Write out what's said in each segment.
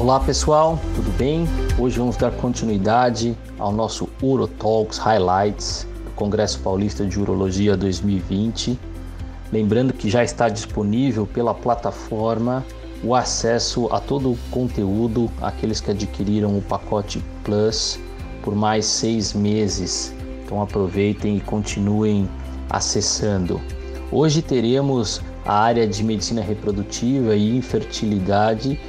Olá pessoal, tudo bem? Hoje vamos dar continuidade ao nosso UroTalks Highlights do Congresso Paulista de Urologia 2020. Lembrando que já está disponível pela plataforma o acesso a todo o conteúdo aqueles que adquiriram o pacote Plus por mais seis meses. Então aproveitem e continuem acessando. Hoje teremos a área de medicina reprodutiva e infertilidade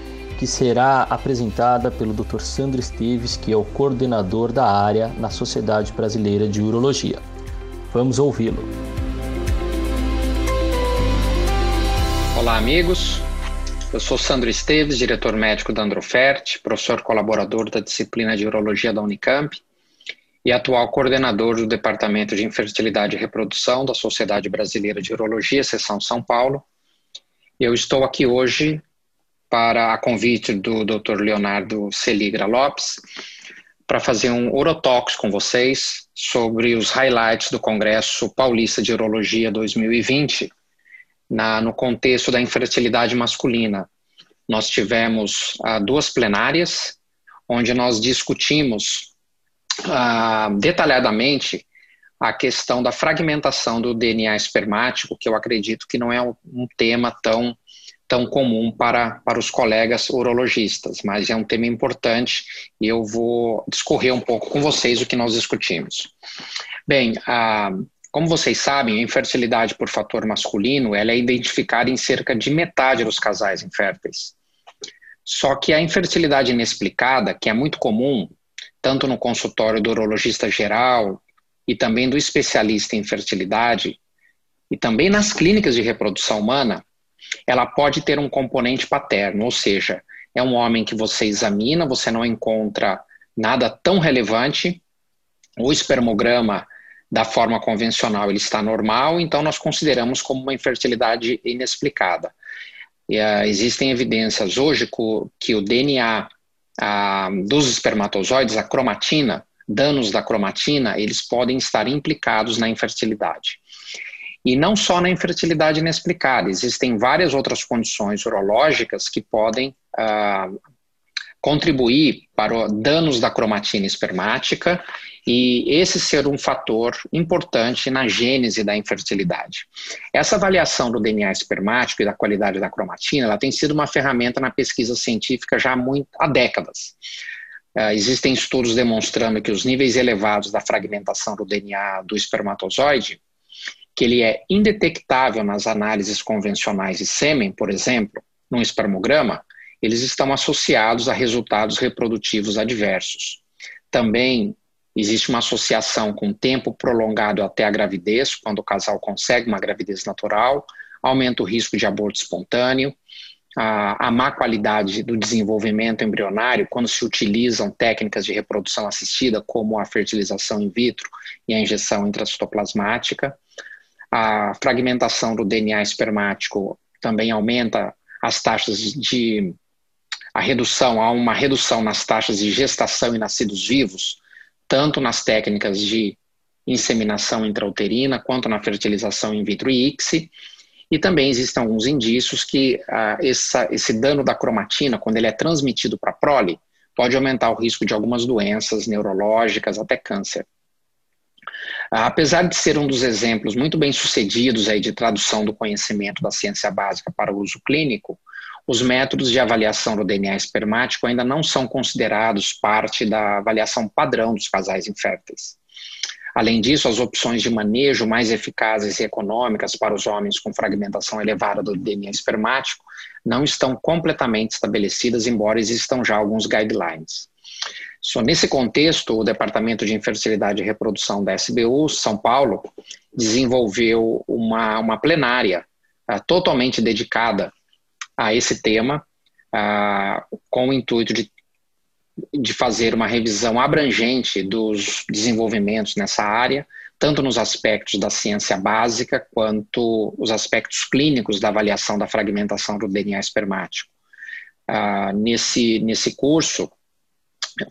que será apresentada pelo Dr. Sandro Esteves, que é o coordenador da área na Sociedade Brasileira de Urologia. Vamos ouvi-lo. Olá, amigos. Eu sou Sandro Esteves, diretor médico da Androfert, professor colaborador da disciplina de Urologia da Unicamp e atual coordenador do Departamento de Infertilidade e Reprodução da Sociedade Brasileira de Urologia, seção São Paulo. Eu estou aqui hoje para a convite do Dr. Leonardo Celigra Lopes para fazer um Urotox com vocês sobre os highlights do Congresso Paulista de Urologia 2020 na, no contexto da infertilidade masculina. Nós tivemos ah, duas plenárias, onde nós discutimos ah, detalhadamente a questão da fragmentação do DNA espermático, que eu acredito que não é um tema tão, tão comum para, para os colegas urologistas, mas é um tema importante e eu vou discorrer um pouco com vocês o que nós discutimos. Bem, a como vocês sabem, a infertilidade por fator masculino ela é identificada em cerca de metade dos casais inférteis. Só que a infertilidade inexplicada, que é muito comum, tanto no consultório do urologista geral e também do especialista em fertilidade, e também nas clínicas de reprodução humana, ela pode ter um componente paterno, ou seja, é um homem que você examina, você não encontra nada tão relevante, o espermograma da forma convencional ele está normal, então nós consideramos como uma infertilidade inexplicada. E, uh, existem evidências hoje que o DNA uh, dos espermatozoides, a cromatina, danos da cromatina, eles podem estar implicados na infertilidade. E não só na infertilidade inexplicada, existem várias outras condições urológicas que podem uh, contribuir para danos da cromatina espermática e esse ser um fator importante na gênese da infertilidade. Essa avaliação do DNA espermático e da qualidade da cromatina, ela tem sido uma ferramenta na pesquisa científica já há, muito, há décadas. Uh, existem estudos demonstrando que os níveis elevados da fragmentação do DNA do espermatozoide, que ele é indetectável nas análises convencionais de sêmen, por exemplo, num espermograma, eles estão associados a resultados reprodutivos adversos. Também Existe uma associação com tempo prolongado até a gravidez, quando o casal consegue uma gravidez natural, aumenta o risco de aborto espontâneo, a, a má qualidade do desenvolvimento embrionário quando se utilizam técnicas de reprodução assistida, como a fertilização in vitro e a injeção intracitoplasmática. A fragmentação do DNA espermático também aumenta as taxas de a redução, há uma redução nas taxas de gestação e nascidos vivos, tanto nas técnicas de inseminação intrauterina quanto na fertilização in vitro e ICSI. E também existem alguns indícios que ah, essa, esse dano da cromatina, quando ele é transmitido para a prole, pode aumentar o risco de algumas doenças neurológicas, até câncer. Apesar de ser um dos exemplos muito bem sucedidos aí de tradução do conhecimento da ciência básica para o uso clínico, os métodos de avaliação do DNA espermático ainda não são considerados parte da avaliação padrão dos casais inférteis. Além disso, as opções de manejo mais eficazes e econômicas para os homens com fragmentação elevada do DNA espermático não estão completamente estabelecidas, embora existam já alguns guidelines. So, nesse contexto, o Departamento de Infertilidade e Reprodução da SBU, São Paulo, desenvolveu uma, uma plenária uh, totalmente dedicada a esse tema, uh, com o intuito de, de fazer uma revisão abrangente dos desenvolvimentos nessa área, tanto nos aspectos da ciência básica quanto os aspectos clínicos da avaliação da fragmentação do DNA espermático. Uh, nesse, nesse curso,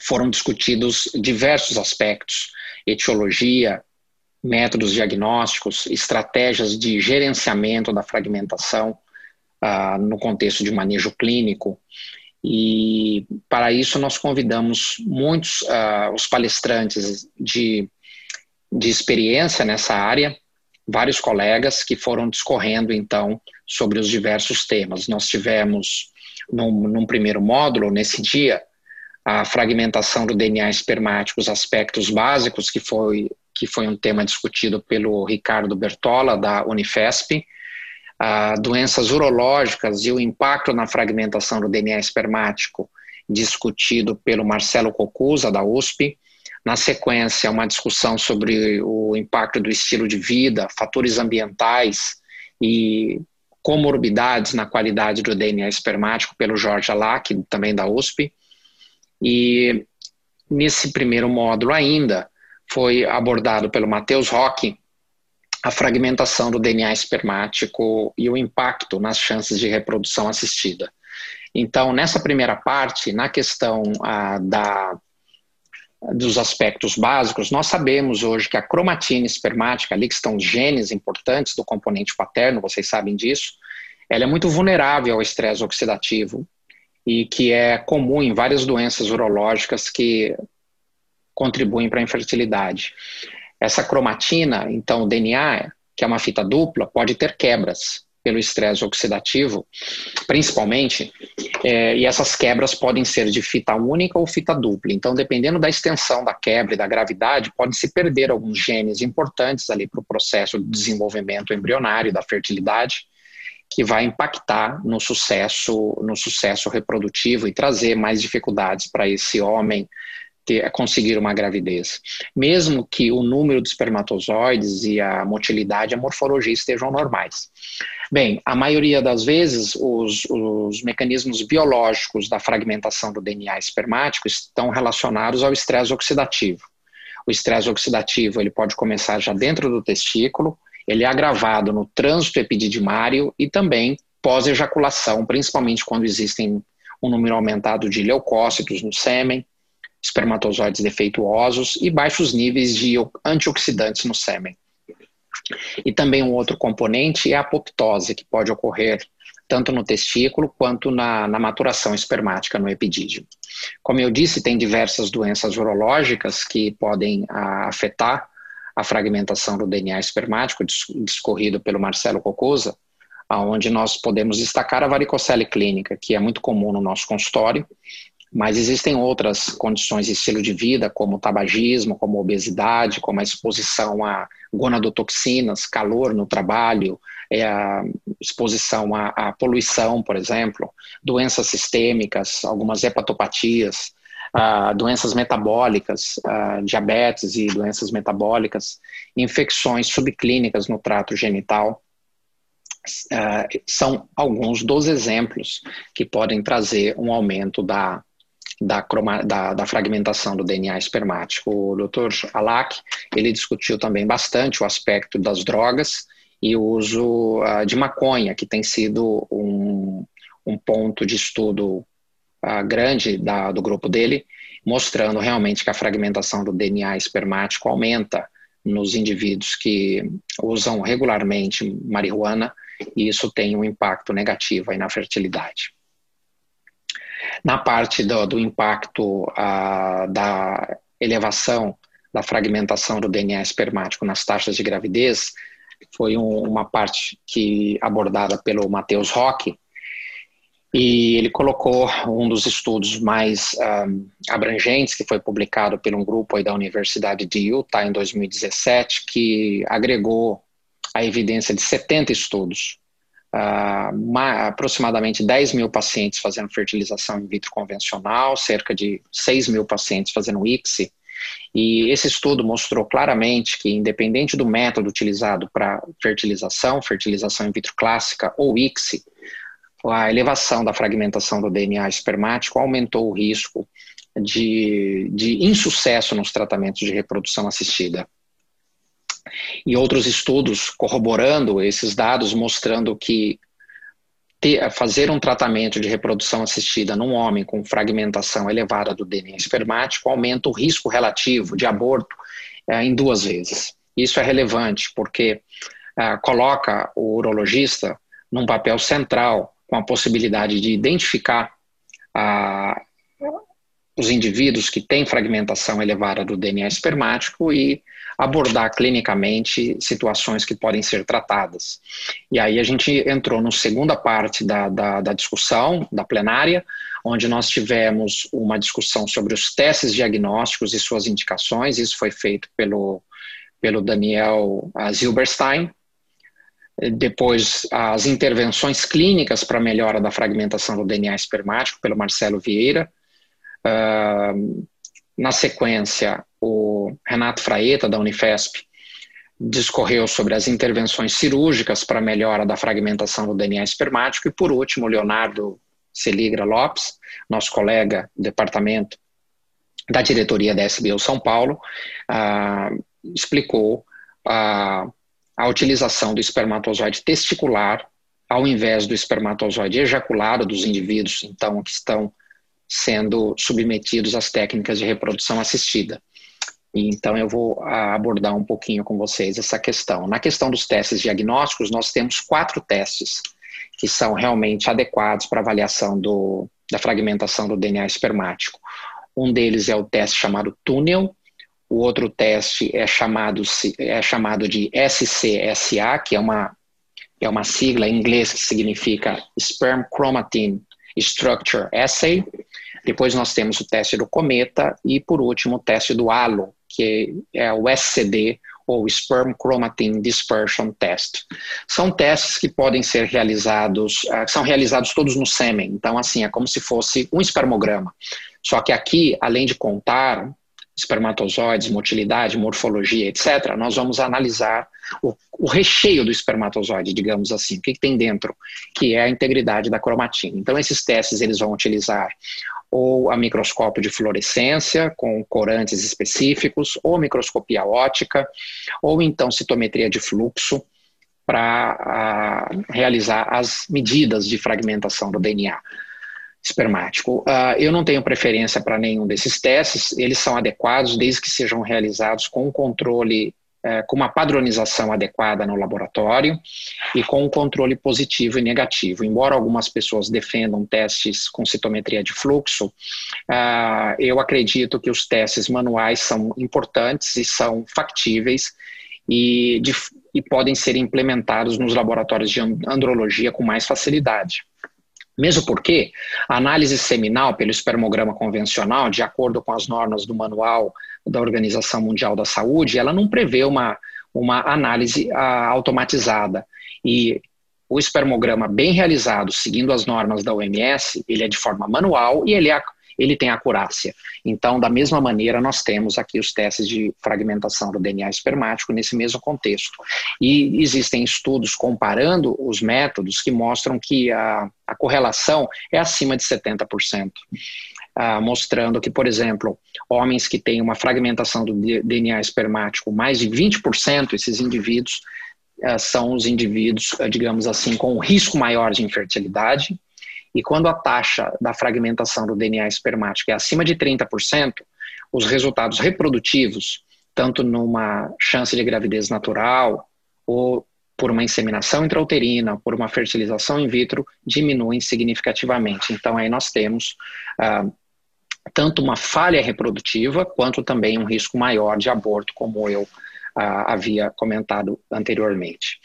foram discutidos diversos aspectos, etiologia, métodos diagnósticos, estratégias de gerenciamento da fragmentação, uh, no contexto de manejo clínico. E para isso nós convidamos muitos uh, os palestrantes de, de experiência nessa área, vários colegas que foram discorrendo então sobre os diversos temas. Nós tivemos num, num primeiro módulo nesse dia a fragmentação do DNA espermático, os aspectos básicos que foi que foi um tema discutido pelo Ricardo Bertola da Unifesp doenças urológicas e o impacto na fragmentação do DNA espermático, discutido pelo Marcelo Cocusa, da USP. Na sequência, uma discussão sobre o impacto do estilo de vida, fatores ambientais e comorbidades na qualidade do DNA espermático, pelo Jorge Alac, também da USP. E nesse primeiro módulo ainda, foi abordado pelo Matheus Roque a fragmentação do DNA espermático e o impacto nas chances de reprodução assistida. Então, nessa primeira parte, na questão ah, da, dos aspectos básicos, nós sabemos hoje que a cromatina espermática, ali que estão genes importantes do componente paterno, vocês sabem disso, ela é muito vulnerável ao estresse oxidativo e que é comum em várias doenças urológicas que contribuem para a infertilidade. Essa cromatina, então, o DNA, que é uma fita dupla, pode ter quebras pelo estresse oxidativo, principalmente, é, e essas quebras podem ser de fita única ou fita dupla. Então, dependendo da extensão da quebra e da gravidade, pode se perder alguns genes importantes ali para o processo de desenvolvimento embrionário da fertilidade, que vai impactar no sucesso, no sucesso reprodutivo e trazer mais dificuldades para esse homem ter, conseguir uma gravidez. Mesmo que o número de espermatozoides e a motilidade, a morfologia estejam normais. Bem, a maioria das vezes, os, os mecanismos biológicos da fragmentação do DNA espermático estão relacionados ao estresse oxidativo. O estresse oxidativo ele pode começar já dentro do testículo, ele é agravado no trânsito epididimário e também pós-ejaculação, principalmente quando existem um número aumentado de leucócitos no sêmen, espermatozoides defeituosos e baixos níveis de antioxidantes no sêmen. E também um outro componente é a apoptose, que pode ocorrer tanto no testículo quanto na, na maturação espermática no epidídimo. Como eu disse, tem diversas doenças urológicas que podem a, ah, afetar a fragmentação do DNA espermático, discorrido pelo Marcelo Cocosa, onde nós podemos destacar a varicocele clínica, que é muito comum no nosso consultório, mas existem outras condições de estilo de vida, como tabagismo, como obesidade, como a exposição a gonadotoxinas, calor no trabalho, é a exposição à, à poluição, por exemplo, doenças sistêmicas, algumas hepatopatias, uh, doenças metabólicas, uh, diabetes e doenças metabólicas, infecções subclínicas no trato genital. Uh, são alguns dos exemplos que podem trazer um aumento da da, croma, da, da, fragmentação do DNA espermático. O Dr. Alak ele discutiu também bastante o aspecto das drogas e o uso uh, de maconha, que tem sido um, um ponto de estudo grande da, do grupo dele, mostrando realmente que a fragmentação do DNA espermático aumenta nos indivíduos que usam regularmente marihuana e isso tem um impacto negativo aí na fertilidade. Na parte do, do impacto da elevação da fragmentação do DNA espermático nas taxas de gravidez, foi um, uma parte que abordada pelo Matheus Roque, e ele colocou um dos estudos mais um, abrangentes, que foi publicado por um grupo da Universidade de Utah em 2017, que agregou a evidência de 70 estudos uh, uma, aproximadamente 10 mil pacientes fazendo fertilização in vitro convencional, cerca de 6 mil pacientes fazendo ICSI, e esse estudo mostrou claramente que, independente do método utilizado para fertilização, fertilização in vitro clássica ou ICSI, a elevação da fragmentação do DNA espermático aumentou o risco de, de insucesso nos tratamentos de reprodução assistida e outros estudos corroborando esses dados, mostrando que ter, fazer um tratamento de reprodução assistida num homem com fragmentação elevada do DNA espermático aumenta o risco relativo de aborto é, em duas vezes. Isso é relevante porque é, coloca o urologista num papel central com a possibilidade de identificar a, os indivíduos que têm fragmentação elevada do DNA espermático e abordar clinicamente situações que podem ser tratadas. E aí a gente entrou na segunda parte da, da, da discussão, da plenária, onde nós tivemos uma discussão sobre os testes diagnósticos e suas indicações, isso foi feito pelo, pelo Daniel Zilberstein, depois as intervenções clínicas para melhora da fragmentação do DNA espermático pelo Marcelo Vieira, Uh, na sequência, o Renato Fraeta, da Unifesp, discorreu sobre as intervenções cirúrgicas para melhora da fragmentação do DNA espermático. E, por último, o Leonardo Celigra Lopes, nosso colega do departamento da diretoria da SBU São Paulo, uh, explicou uh, a utilização do espermatozoide testicular ao invés do espermatozoide ejaculado dos indivíduos, então, que estão sendo submetidos às técnicas de reprodução assistida. Então, eu vou abordar um pouquinho com vocês essa questão. Na questão dos testes diagnósticos, nós temos quatro testes que são realmente adequados para avaliação do, da fragmentação do DNA espermático. Um deles é o teste chamado túnel, o outro teste é chamado, é chamado de SCSA, que é uma, é uma sigla em inglês que significa Sperm Chromatin Structure Assay. Depois nós temos o teste do cometa e, por último, o teste do halo, que é o SCD, ou Sperm Chromatin Dispersion Test. São testes que podem ser realizados, uh, são realizados todos no sêmen, então assim, é como se fosse um espermograma. Só que aqui, além de contar espermatozoides, motilidade, morfologia, etc., nós vamos analisar o, o recheio do espermatozoide, digamos assim, o que, que tem dentro, que é a integridade da cromatina. Então, esses testes eles vão utilizar ou a microscópio de fluorescência com corantes específicos, ou microscopia ótica, ou então citometria de fluxo para realizar as medidas de fragmentação do DNA espermático. Uh, eu não tenho preferência para nenhum desses testes, eles são adequados desde que sejam realizados com controle é, com uma padronização adequada no laboratório e com um controle positivo e negativo. Embora algumas pessoas defendam testes com citometria de fluxo, uh, eu acredito que os testes manuais são importantes e são factíveis e, de, e podem ser implementados nos laboratórios de andrologia com mais facilidade. Mesmo porque a análise seminal pelo espermograma convencional, de acordo com as normas do manual da Organização Mundial da Saúde, ela não prevê uma, uma análise ah, automatizada. E o espermograma bem realizado, seguindo as normas da OMS, ele é de forma manual e ele, é, ele tem acurácia. Então, da mesma maneira, nós temos aqui os testes de fragmentação do DNA espermático nesse mesmo contexto. E existem estudos comparando os métodos que mostram que a, a correlação é acima de 70% ah, mostrando que, por exemplo, homens que têm uma fragmentação do DNA espermático mais de 20%, esses indivíduos ah, são os indivíduos, ah, digamos assim, com um risco maior de infertilidade. E quando a taxa da fragmentação do DNA espermático é acima de 30%, os resultados reprodutivos, tanto numa chance de gravidez natural ou por uma inseminação intrauterina, por uma fertilização in vitro, diminuem significativamente. Então, aí nós temos uh, tanto uma falha reprodutiva quanto também um risco maior de aborto, como eu havia comentado anteriormente.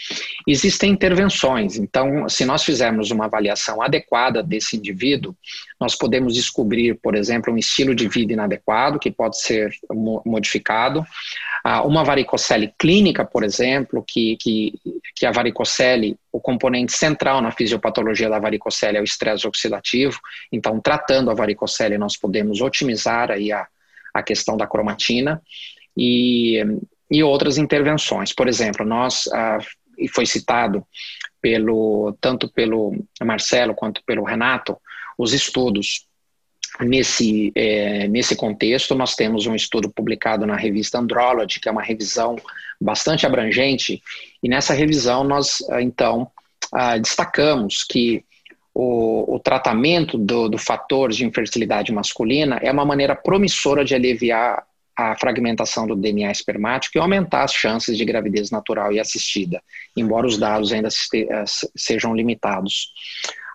Existem intervenções, então, se nós fizermos uma avaliação adequada desse indivíduo, nós podemos descobrir, por exemplo, um estilo de vida inadequado que pode ser modificado, ah, uma varicocele clínica, por exemplo, que, que, que a varicocele, o componente central na fisiopatologia da varicocele é o estresse oxidativo, então, tratando a varicocele, nós podemos otimizar aí a, a questão da cromatina. E, e outras intervenções. Por exemplo, nós, ah, e foi citado pelo, tanto pelo Marcelo quanto pelo Renato, os estudos Nesse, é, nesse contexto, nós temos um estudo publicado na revista Andrology, que é uma revisão bastante abrangente, e nessa revisão nós, ah, então, ah, destacamos que o, o tratamento do, do fator de infertilidade masculina é uma maneira promissora de aliviar a fragmentação do DNA espermático e aumentar as chances de gravidez natural e assistida, embora os dados ainda se, ah, sejam limitados.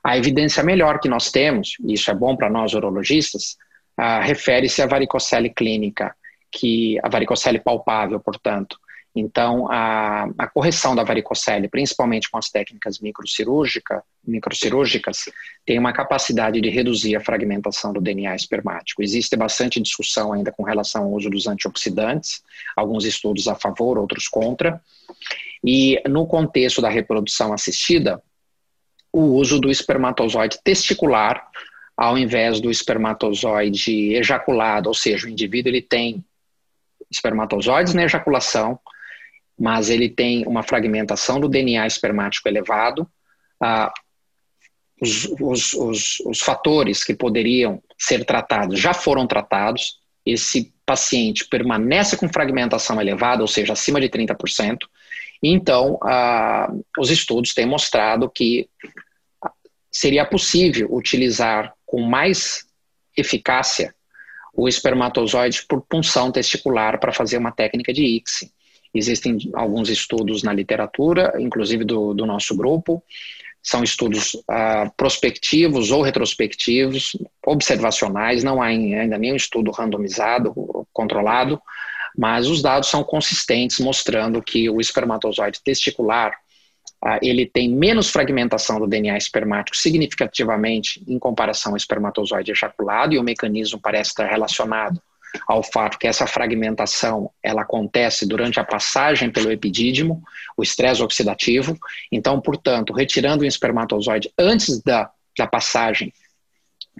A evidência melhor que nós temos, e isso é bom para nós urologistas, uh, refere-se à varicocele clínica, que a varicocele palpável, portanto. Então, a, a, correção da varicocele, principalmente com as técnicas microcirúrgica, microcirúrgicas, tem uma capacidade de reduzir a fragmentação do DNA espermático. Existe bastante discussão ainda com relação ao uso dos antioxidantes, alguns estudos a favor, outros contra. E no contexto da reprodução assistida, o uso do espermatozoide testicular ao invés do espermatozoide ejaculado, ou seja, o indivíduo ele tem espermatozoides na ejaculação, mas ele tem uma fragmentação do DNA espermático elevado. Ah, os, os, os, os fatores que poderiam ser tratados já foram tratados. Esse paciente permanece com fragmentação elevada, ou seja, acima de 30%. Então, ah, os estudos têm mostrado que seria possível utilizar com mais eficácia o espermatozoide por punção testicular para fazer uma técnica de ICSI. Existem alguns estudos na literatura, inclusive do, do nosso grupo, são estudos uh, prospectivos ou retrospectivos, observacionais, não há ainda nenhum estudo randomizado, controlado, mas os dados são consistentes, mostrando que o espermatozoide testicular uh, ele tem menos fragmentação do DNA espermático significativamente em comparação ao espermatozoide ejaculado, e o mecanismo parece estar relacionado ao fato que essa fragmentação ela acontece durante a passagem pelo epidídimo, o estresse oxidativo. Então, portanto, retirando o espermatozoide antes da, da passagem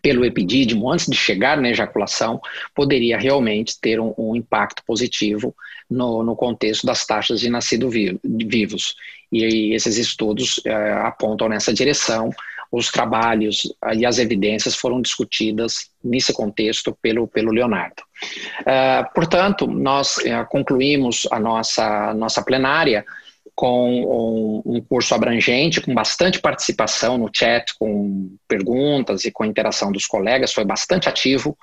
pelo epidídimo, antes de chegar na ejaculação, poderia realmente ter um, um impacto positivo no, no, contexto das taxas de nascidos vivos. E, esses estudos é, apontam nessa direção, os trabalhos e as evidências foram discutidas nesse contexto pelo, pelo Leonardo. Uh, portanto, nós uh, concluímos a nossa, nossa plenária com um, um, curso abrangente, com bastante participação no chat, com perguntas e com interação dos colegas, foi bastante ativo.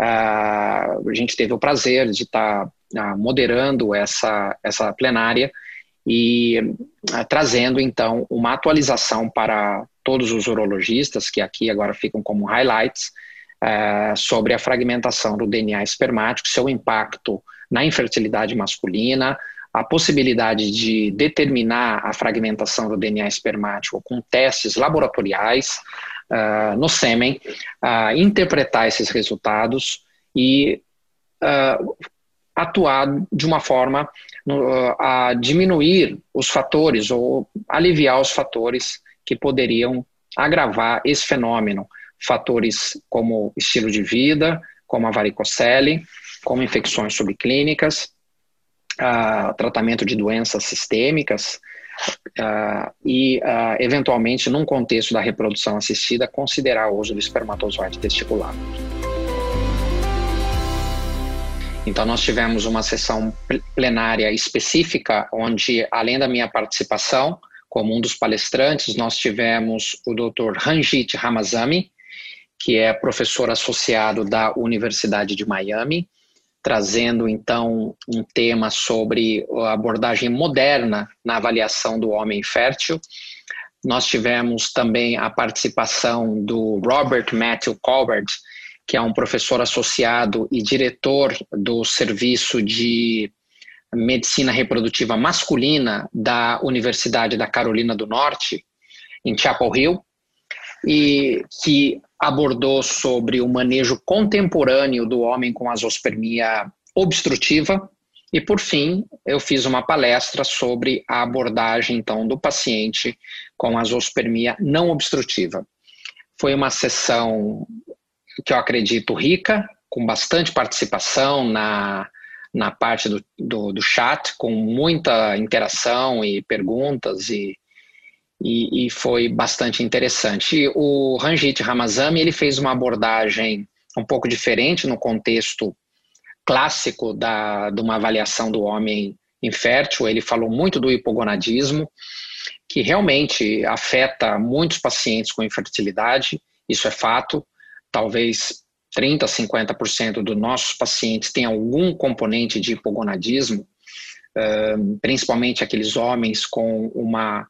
Uh, a gente teve o prazer de estar moderando essa, essa plenária e trazendo então uma atualização para todos os urologistas, que aqui agora ficam como highlights, uh, sobre a fragmentação do DNA espermático, seu impacto na infertilidade masculina, a possibilidade de determinar a fragmentação do DNA espermático com testes laboratoriais uh, no sêmen, uh, interpretar esses resultados e uh, atuar de uma forma a diminuir os fatores ou aliviar os fatores que poderiam agravar esse fenômeno. Fatores como estilo de vida, como a varicocele, como infecções subclínicas, uh, tratamento de doenças sistêmicas uh, e, uh, eventualmente, num contexto da reprodução assistida, considerar o uso do espermatozoide testicular. Então, nós tivemos uma sessão plenária específica, onde, além da minha participação, como um dos palestrantes, nós tivemos o Dr. Ranjit Ramazami, que é professor associado da Universidade de Miami, trazendo então um tema sobre a abordagem moderna na avaliação do homem fértil. Nós tivemos também a participação do Robert Matthew Colbert, que é um professor associado e diretor do serviço de medicina reprodutiva masculina da Universidade da Carolina do Norte, em Chapel Hill, e que abordou sobre o manejo contemporâneo do homem com azospermia obstrutiva. E por fim, eu fiz uma palestra sobre a abordagem então do paciente com azospermia não obstrutiva. Foi uma sessão que eu acredito rica, com bastante participação na na parte do, do, do chat, com muita interação e perguntas, e, e, e, foi bastante interessante. o Ranjit Ramazami ele fez uma abordagem um pouco diferente no contexto clássico da, de uma avaliação do homem infértil. Ele falou muito do hipogonadismo, que realmente afeta muitos pacientes com infertilidade, isso é fato. Talvez 30% a 50% dos nossos pacientes têm algum componente de hipogonadismo, principalmente aqueles homens com uma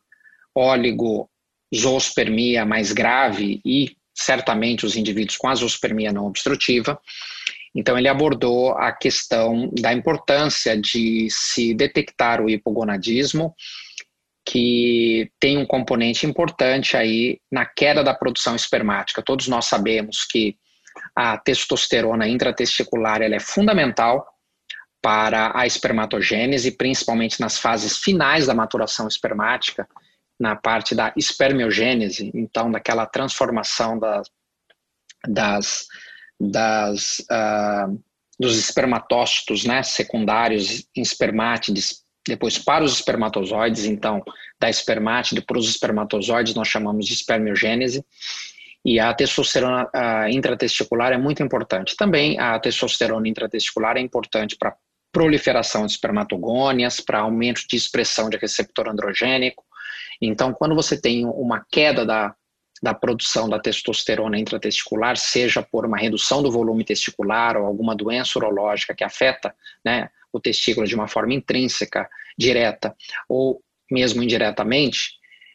zoospermia mais grave e certamente os indivíduos com a zoospermia não obstrutiva. Então, ele abordou a questão da importância de se detectar o hipogonadismo, que tem um componente importante aí na queda da produção espermática. Todos nós sabemos que a testosterona intratesticular ela é fundamental para a espermatogênese, principalmente nas fases finais da maturação espermática, na parte da espermiogênese, então daquela transformação da, das, das uh, dos espermatócitos né, secundários em espermátides, depois para os espermatozoides, então da espermátide para os espermatozoides nós chamamos de espermiogênese, e a testosterona uh, intratesticular é muito importante. Também a testosterona intratesticular é importante para proliferação de espermatogônias, para aumento de expressão de receptor androgênico, então, quando você tem uma queda da, da produção da testosterona intratesticular, seja por uma redução do volume testicular ou alguma doença urológica que afeta né, o testículo de uma forma intrínseca, direta ou mesmo indiretamente,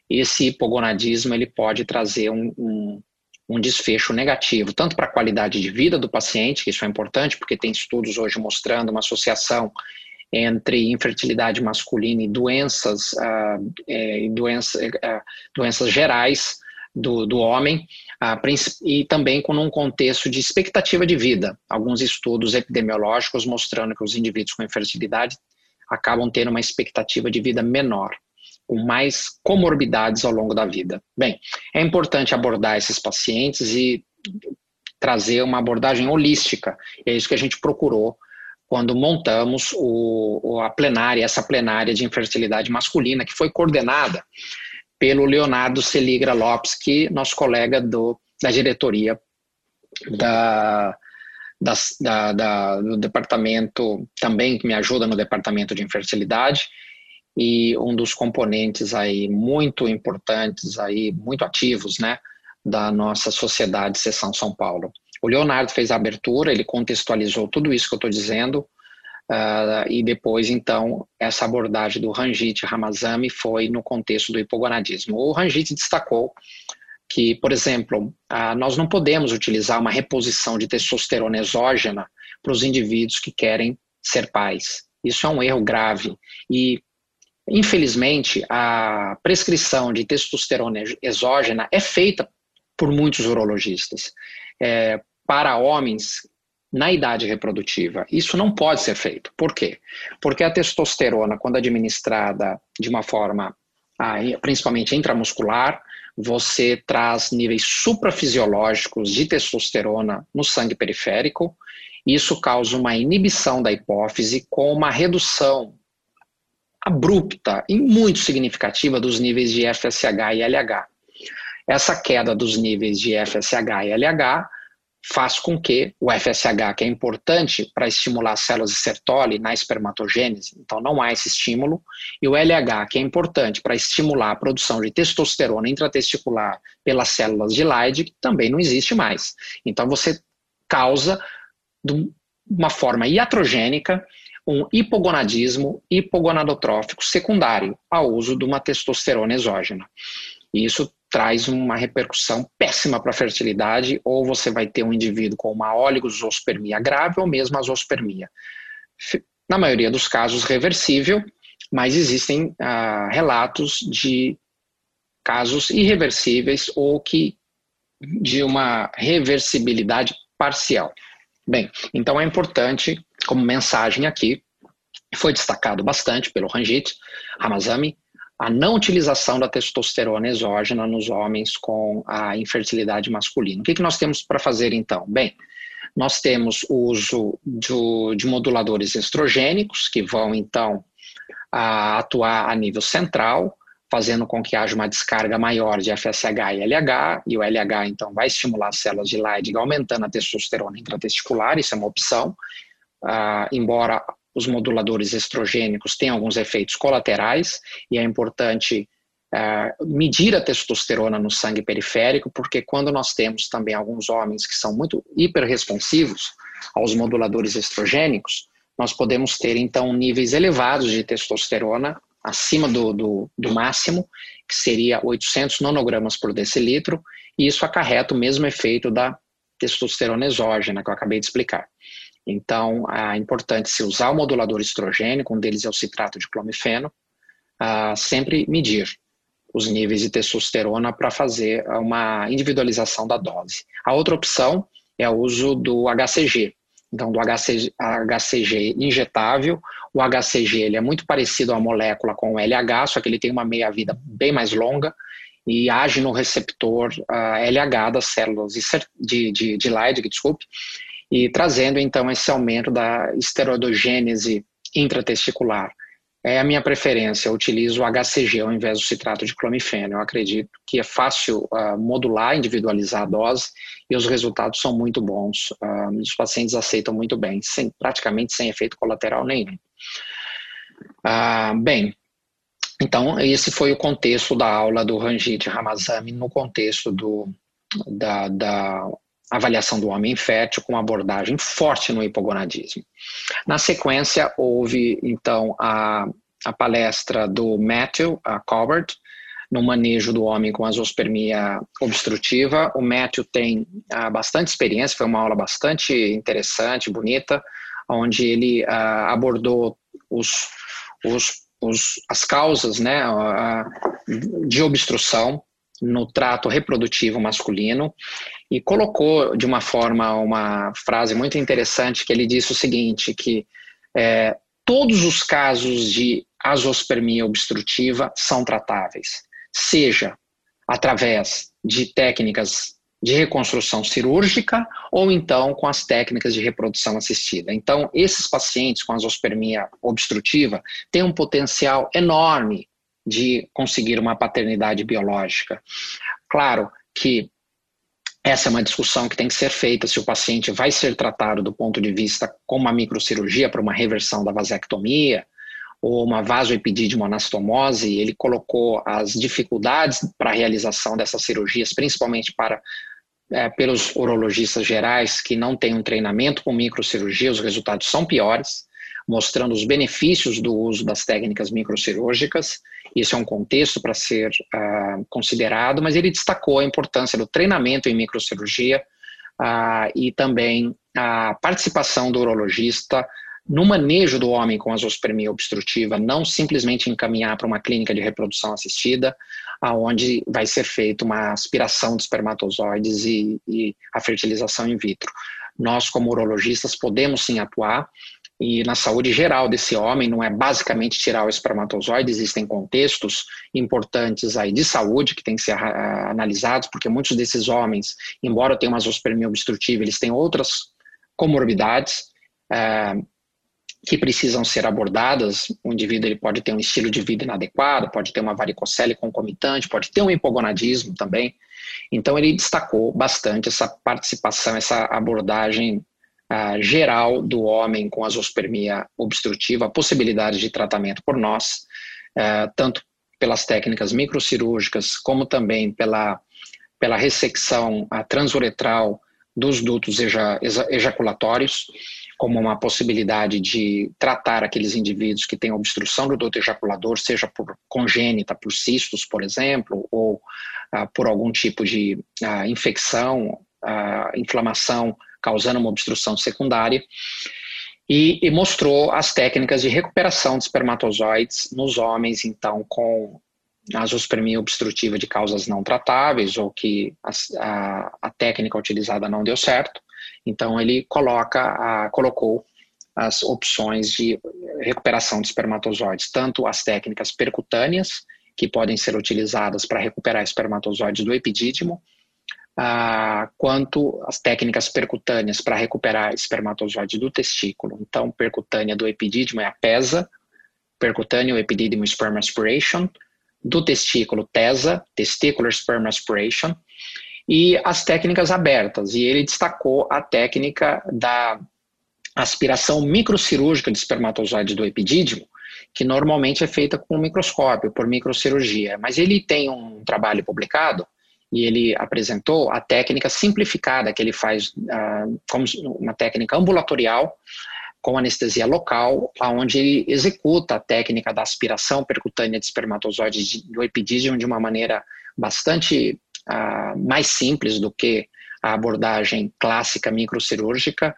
esse hipogonadismo ele pode trazer um, um, um desfecho negativo, tanto para a qualidade de vida do paciente, que isso é importante, porque tem estudos hoje mostrando uma associação entre infertilidade masculina e doenças, uh, é, doença, uh, doenças gerais do, do homem, uh, e também com um contexto de expectativa de vida. Alguns estudos epidemiológicos mostrando que os indivíduos com infertilidade acabam tendo uma expectativa de vida menor, com mais comorbidades ao longo da vida. Bem, é importante abordar esses pacientes e trazer uma abordagem holística. É isso que a gente procurou quando montamos o, a plenária, essa plenária de infertilidade masculina, que foi coordenada pelo Leonardo Seligra Lopes, que nosso colega do, da diretoria da, da, da, do departamento, também que me ajuda no departamento de infertilidade, e um dos componentes aí muito importantes, aí, muito ativos, né, da nossa sociedade Seção São Paulo. O Leonardo fez a abertura, ele contextualizou tudo isso que eu estou dizendo, uh, e depois, então, essa abordagem do Ranjit Ramazami foi no contexto do hipogonadismo. O Ranjit destacou que, por exemplo, uh, nós não podemos utilizar uma reposição de testosterona exógena para os indivíduos que querem ser pais. Isso é um erro grave e Infelizmente, a prescrição de testosterona exógena é feita por muitos urologistas é, para homens na idade reprodutiva. Isso não pode ser feito. Por quê? Porque a testosterona, quando administrada de uma forma principalmente intramuscular, você traz níveis suprafisiológicos de testosterona no sangue periférico. Isso causa uma inibição da hipófise com uma redução abrupta e muito significativa dos níveis de FSH e LH. Essa queda dos níveis de FSH e LH faz com que o FSH, que é importante para estimular as células de Sertoli na espermatogênese, então não há esse estímulo, e o LH, que é importante para estimular a produção de testosterona intratesticular pelas células de Leydig, também não existe mais. Então você causa, de uma forma iatrogênica, um hipogonadismo hipogonadotrófico secundário ao uso de uma testosterona exógena. E isso traz uma repercussão péssima para a fertilidade, ou você vai ter um indivíduo com uma oligosospermia grave ou mesmo a zoospermia. Na maioria dos casos, reversível, mas existem ah, relatos de casos irreversíveis ou que de uma reversibilidade parcial. Bem, então é importante, como mensagem aqui, foi destacado bastante pelo Ranjit Ramazami, a não utilização da testosterona exógena nos homens com a infertilidade masculina. O que, que nós temos para fazer então? Bem, nós temos o uso de moduladores estrogênicos, que vão então a, atuar a nível central, fazendo com que haja uma descarga maior de FSH e LH, e o LH então vai estimular as células de Leydig, aumentando a testosterona intratesticular, isso é uma opção, uh, embora os moduladores estrogênicos têm alguns efeitos colaterais e é importante uh, medir a testosterona no sangue periférico, porque quando nós temos também alguns homens que são muito hiperresponsivos aos moduladores estrogênicos, nós podemos ter então níveis elevados de testosterona acima do, do, do máximo que seria 800 nanogramas por decilitro, e isso acarreta o mesmo efeito da testosterona exógena que eu acabei de explicar. Então, é importante se usar o modulador estrogênico, um deles é o citrato de clomifeno, uh, sempre medir os níveis de testosterona para fazer uma individualização da dose. A outra opção é o uso do HCG, então do HCG, HCG injetável. O HCG ele é muito parecido à molécula com o LH, só que ele tem uma meia-vida bem mais longa e age no receptor uh, LH das células de, de, de Leydig, desculpe, e trazendo então esse aumento da esteroidogênese intratesticular. É a minha preferência, eu utilizo o HCG ao invés do citrato de clomifeno. Eu acredito que é fácil uh, modular, individualizar a dose e os resultados são muito bons. Uh, os pacientes aceitam muito bem, sem, praticamente sem efeito colateral nenhum. Uh, bem, então esse foi o contexto da aula do Ranjit Ramazami no contexto do, da, da avaliação do homem infértil com abordagem forte no hipogonadismo. Na sequência, houve então a, a palestra do Matthew a no manejo do homem com azospermia obstrutiva. O Matthew tem ah, bastante experiência, foi uma aula bastante interessante, bonita, onde ele ah, abordou os, os, os, as causas né, de obstrução no trato reprodutivo masculino e colocou de uma forma uma frase muito interessante que ele disse o seguinte que é, todos os casos de azospermia obstrutiva são tratáveis, seja através de técnicas de reconstrução cirúrgica ou então com as técnicas de reprodução assistida. Então, esses pacientes com azospermia obstrutiva têm um potencial enorme de conseguir uma paternidade biológica. Claro que essa é uma discussão que tem que ser feita se o paciente vai ser tratado do ponto de vista com uma microcirurgia para uma reversão da vasectomia ou uma vasoepididimoanastomose. Ele colocou as dificuldades para a realização dessas cirurgias, principalmente para é, pelos urologistas gerais que não têm um treinamento com microcirurgia, os resultados são piores, mostrando os benefícios do uso das técnicas microcirúrgicas isso é um contexto para ser uh, considerado, mas ele destacou a importância do treinamento em microcirurgia uh, e também a participação do urologista no manejo do homem com azospermia obstrutiva, não simplesmente encaminhar para uma clínica de reprodução assistida, aonde vai ser feita uma aspiração de espermatozoides e, e a fertilização in vitro. Nós, como urologistas, podemos sim atuar e na saúde geral desse homem, não é basicamente tirar o espermatozoide, existem contextos importantes aí de saúde que têm que ser analisados, porque muitos desses homens, embora tenham uma zoospermia obstrutiva, eles têm outras comorbidades uh, que precisam ser abordadas. O indivíduo ele pode ter um estilo de vida inadequado, pode ter uma varicocele concomitante, pode ter um hipogonadismo também. Então ele destacou bastante essa participação, essa abordagem uh, geral do homem com azospermia obstrutiva, a possibilidade de tratamento por nós, uh, tanto pelas técnicas microcirúrgicas, como também pela, pela ressecção uh, transuretral dos dutos eja, ejaculatórios, como uma possibilidade de tratar aqueles indivíduos que têm obstrução do duto ejaculador, seja por congênita, por cistos, por exemplo, ou uh, por algum tipo de infecção, inflamação causando uma obstrução secundária, e, e, mostrou as técnicas de recuperação de espermatozoides nos homens, então, com azospermia obstrutiva de causas não tratáveis ou que a, a, a técnica utilizada não deu certo. Então, ele coloca, a, colocou as opções de recuperação de espermatozoides, tanto as técnicas percutâneas, que podem ser utilizadas para recuperar espermatozoides do epidídimo, ah, quanto as técnicas percutâneas para recuperar espermatozoide do testículo. Então, percutânea do epidídimo é a PESA, percutâneo epidídimo sperm aspiration, do testículo TESA, testicular sperm aspiration, e as técnicas abertas. E ele destacou a técnica da aspiração microcirúrgica de espermatozoides do epidídimo, que normalmente é feita com microscópio, por microcirurgia. Mas ele tem um trabalho publicado e ele apresentou a técnica simplificada que ele faz uh, como uma técnica ambulatorial com anestesia local, onde ele executa a técnica da aspiração percutânea de espermatozoides do epidídimo de uma maneira bastante uh, mais simples do que a abordagem clássica microcirúrgica,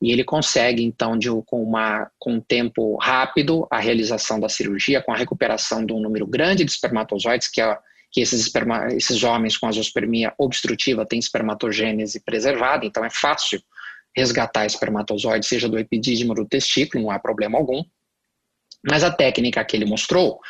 e ele consegue, então, de, com, uma, com um tempo rápido, a realização da cirurgia, com a recuperação de um número grande de espermatozoides, que, é, que esses, esperma, esses homens com azospermia obstrutiva têm espermatogênese preservada, então é fácil resgatar espermatozoides, seja do epidídimo ou do testículo, não há problema algum. Mas a técnica que ele mostrou,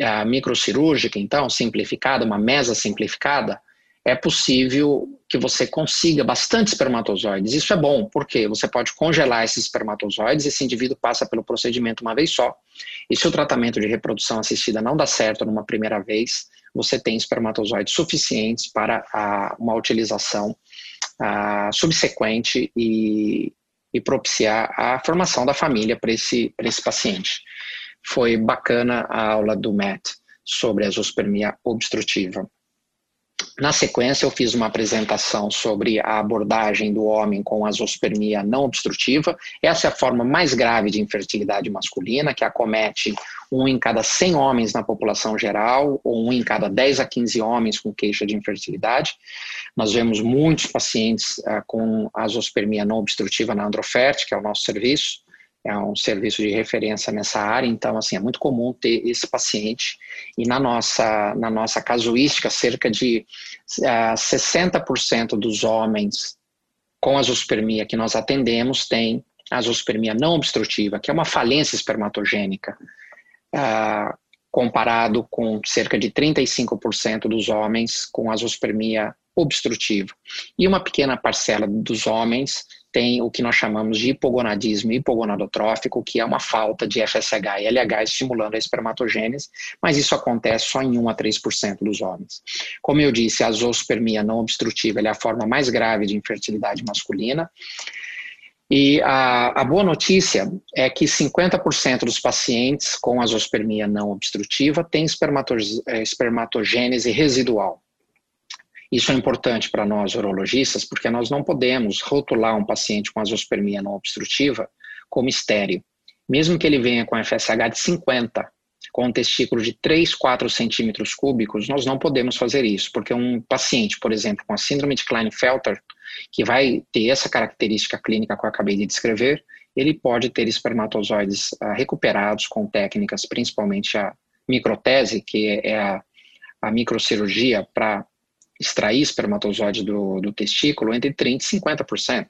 a microcirúrgica, então, simplificada, uma mesa simplificada, é possível que você consiga bastante espermatozoides. Isso é bom, porque você pode congelar esses espermatozoides, esse indivíduo passa pelo procedimento uma vez só, e se o tratamento de reprodução assistida não dá certo numa primeira vez, você tem espermatozoides suficientes para a, uma utilização a, subsequente e, e propiciar a formação da família para esse, esse paciente. Foi bacana a aula do Matt sobre a zoospermia obstrutiva. Na sequência, eu fiz uma apresentação sobre a abordagem do homem com azospermia não obstrutiva. Essa é a forma mais grave de infertilidade masculina, que acomete um em cada 100 homens na população geral, ou um em cada 10 a 15 homens com queixa de infertilidade. Nós vemos muitos pacientes uh, com azospermia não obstrutiva na Androfert, que é o nosso serviço é um serviço de referência nessa área, então assim é muito comum ter esse paciente e na nossa na nossa casuística cerca de uh, eh, 60% dos homens com azospermia que nós atendemos têm azospermia não obstrutiva, que é uma falência espermatogênica, uh, comparado com cerca de 35% dos homens com azospermia obstrutiva. E uma pequena parcela dos homens tem o que nós chamamos de hipogonadismo hipogonadotrófico, que é uma falta de FSH e LH estimulando a espermatogênese, mas isso acontece só em 1 a 3% dos homens. Como eu disse, a zoospermia não obstrutiva é a forma mais grave de infertilidade masculina. E a, a boa notícia é que 50% dos pacientes com azospermia não obstrutiva têm espermatogênese residual. Isso é importante para nós urologistas, porque nós não podemos rotular um paciente com azospermia não obstrutiva como estéreo. Mesmo que ele venha com FSH de 50, com um testículo de 3, 4 centímetros cúbicos, nós não podemos fazer isso, porque um paciente, por exemplo, com a síndrome de Klinefelter, que vai ter essa característica clínica que eu acabei de descrever, ele pode ter espermatozoides uh, recuperados com técnicas, principalmente a microtese, que é a, a microcirurgia para extrair espermatozoide do, do testículo entre 30% e 50%.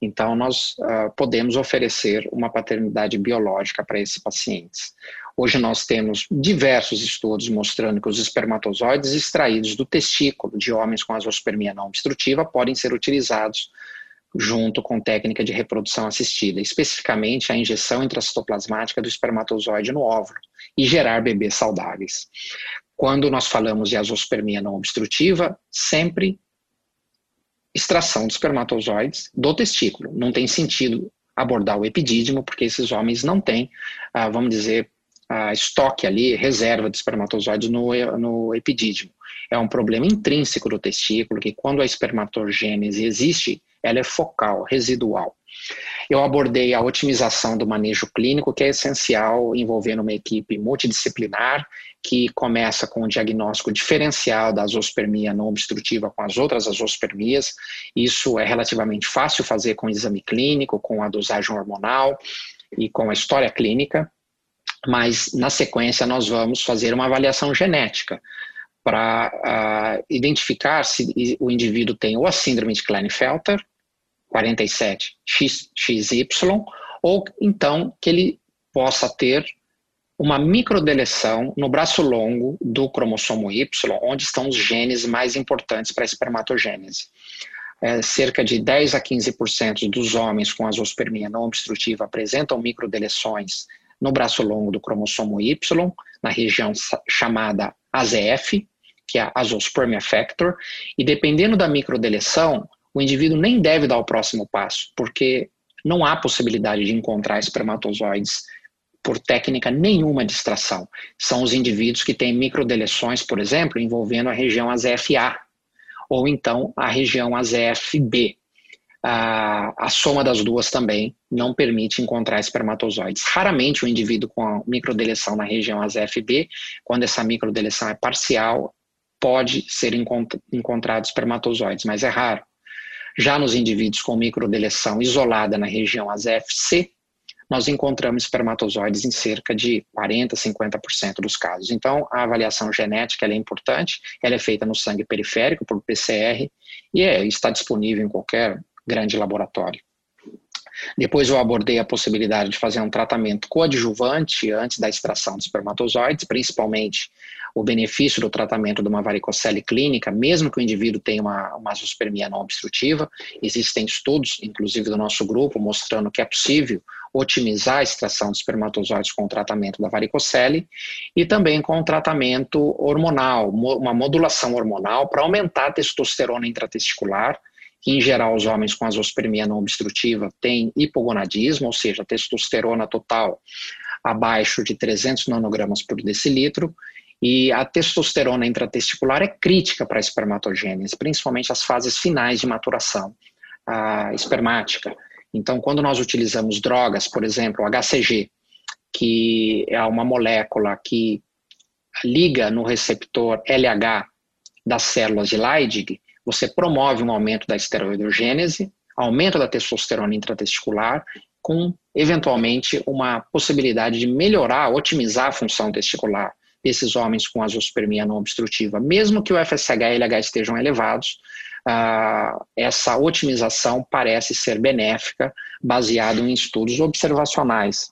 Então, nós uh, podemos oferecer uma paternidade biológica para esses pacientes. Hoje nós temos diversos estudos mostrando que os espermatozoides extraídos do testículo de homens com azospermia não obstrutiva podem ser utilizados junto com técnica de reprodução assistida, especificamente a injeção intracitoplasmática do espermatozoide no óvulo e gerar bebês saudáveis. Quando nós falamos de azospermia não obstrutiva, sempre extração de espermatozoides do testículo. Não tem sentido abordar o epidídimo, porque esses homens não têm, ah, vamos dizer, estoque ali, reserva de espermatozoides no, no epidídimo. É um problema intrínseco do testículo, que quando a espermatogênese existe, ela é focal, residual. Eu abordei a otimização do manejo clínico, que é essencial, envolvendo uma equipe multidisciplinar, que começa com o diagnóstico diferencial da azospermia não obstrutiva com as outras azospermias. Isso é relativamente fácil fazer com exame clínico, com a dosagem hormonal e com a história clínica, mas na sequência nós vamos fazer uma avaliação genética para uh, identificar se o indivíduo tem ou a síndrome de Klinefelter, 47XY, ou então que ele possa ter uma microdeleção no braço longo do cromossomo Y, onde estão os genes mais importantes para a espermatogênese. É, cerca de 10 a 15% dos homens com azospermia não obstrutiva apresentam microdeleções no braço longo do cromossomo Y, na região chamada AZF, que é a Azospermia Factor, e dependendo da microdeleção, o indivíduo nem deve dar o próximo passo, porque não há possibilidade de encontrar espermatozoides por técnica nenhuma de extração. São os indivíduos que têm microdeleções, por exemplo, envolvendo a região AZFA, ou então a região AZFB. a, a soma das duas também não permite encontrar espermatozoides. Raramente o indivíduo com a microdeleção na região ASFB, quando essa microdeleção é parcial, pode ser encont encontrado espermatozoides, mas é raro. Já nos indivíduos com microdeleção isolada na região ASFC, nós encontramos espermatozoides em cerca de 40%, 50% dos casos. Então, a avaliação genética é importante, ela é feita no sangue periférico, por PCR, e é, está disponível em qualquer grande laboratório. Depois eu abordei a possibilidade de fazer um tratamento coadjuvante antes da extração de espermatozoides, principalmente o benefício do tratamento de uma varicocele clínica, mesmo que o indivíduo tenha uma, uma zoospermia não obstrutiva. Existem estudos, inclusive do nosso grupo, mostrando que é possível otimizar a extração de espermatozoides com o tratamento da varicocele e também com o tratamento hormonal, uma modulação hormonal para aumentar a testosterona intratesticular que em geral os homens com azospermia não obstrutiva têm hipogonadismo, ou seja, testosterona total abaixo de 300 nanogramas por decilitro, e a testosterona intratesticular é crítica para a espermatogênese, principalmente as fases finais de maturação espermática. Então, quando nós utilizamos drogas, por exemplo, HCG, que é uma molécula que liga no receptor LH das células de Leydig, você promove um aumento da esteroidogênese, aumento da testosterona intratesticular, com eventualmente uma possibilidade de melhorar, otimizar a função testicular desses homens com azospermia não obstrutiva. Mesmo que o FSH e LH estejam elevados, uh, essa otimização parece ser benéfica, baseado em estudos observacionais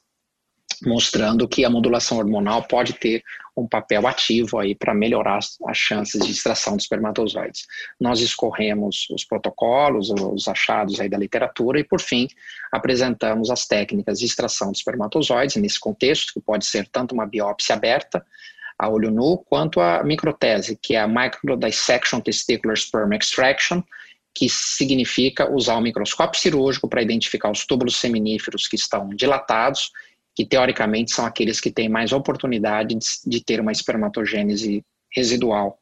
mostrando que a modulação hormonal pode ter um papel ativo aí para melhorar as chances de extração de espermatozoides. Nós escorremos os protocolos, os achados aí da literatura e, por fim, apresentamos as técnicas de extração de espermatozoides nesse contexto, que pode ser tanto uma biópsia aberta, a olho nu, quanto a microtese, que é a Microdissection Testicular Sperm Extraction, que significa usar o microscópio cirúrgico para identificar os túbulos seminíferos que estão dilatados que teoricamente são aqueles que têm mais oportunidade de, de ter uma espermatogênese residual.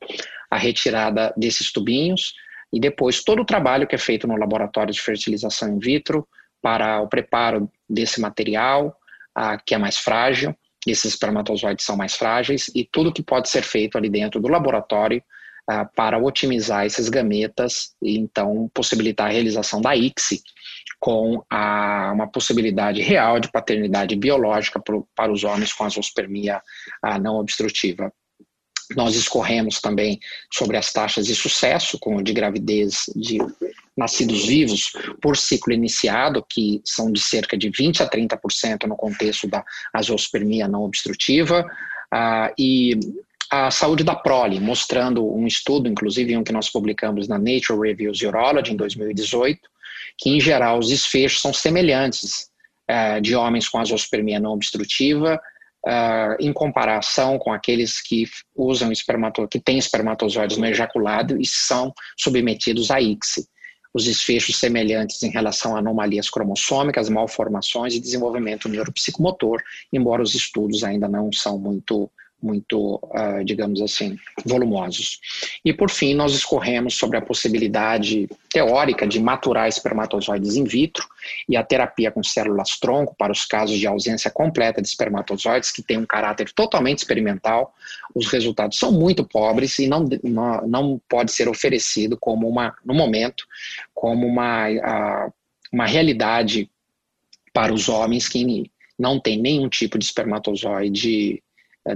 A retirada desses tubinhos e depois todo o trabalho que é feito no laboratório de fertilização in vitro para o preparo desse material, a, que é mais frágil, esses espermatozoides são mais frágeis, e tudo que pode ser feito ali dentro do laboratório para otimizar esses gametas e então possibilitar a realização da ICSI, com a, uma possibilidade real de paternidade biológica pro, para os homens com azospermia não obstrutiva. Nós escorremos também sobre as taxas de sucesso com de gravidez de nascidos vivos por ciclo iniciado, que são de cerca de 20 a 30% no contexto da azospermia não obstrutiva, uh, e a saúde da prole, mostrando um estudo, inclusive um que nós publicamos na Nature Reviews Urology em 2018, que em geral os desfechos são semelhantes uh, de homens com azospermia não obstrutiva uh, em comparação com aqueles que usam espermato que têm espermatozoides no ejaculado e são submetidos a ICSI. Os desfechos semelhantes em relação a anomalias cromossômicas, malformações e desenvolvimento neuropsicomotor, embora os estudos ainda não são muito muito, uh, digamos assim, volumosos. E por fim, nós escorremos sobre a possibilidade teórica de maturar espermatozoides in vitro e a terapia com células tronco para os casos de ausência completa de espermatozoides que tem um caráter totalmente experimental. Os resultados são muito pobres e não, não, não pode ser oferecido como uma, no momento, como uma, uma realidade para os homens que não têm nenhum tipo de espermatozoide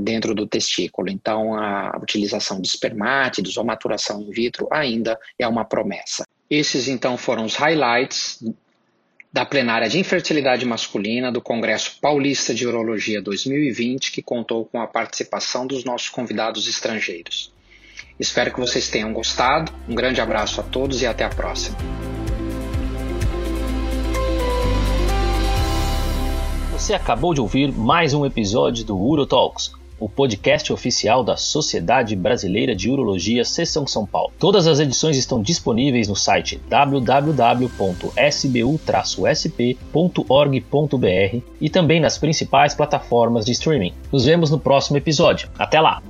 dentro do testículo. Então, a utilização de espermátidos ou maturação in vitro ainda é uma promessa. Esses, então, foram os highlights da plenária de infertilidade masculina do Congresso Paulista de Urologia 2020, que contou com a participação dos nossos convidados estrangeiros. Espero que vocês tenham gostado. Um grande abraço a todos e até a próxima. Você acabou de ouvir mais um episódio do UroTalks, o podcast oficial da Sociedade Brasileira de Urologia Seção São Paulo. Todas as edições estão disponíveis no site www.sbu-sp.org.br e também nas principais plataformas de streaming. Nos vemos no próximo episódio. Até lá!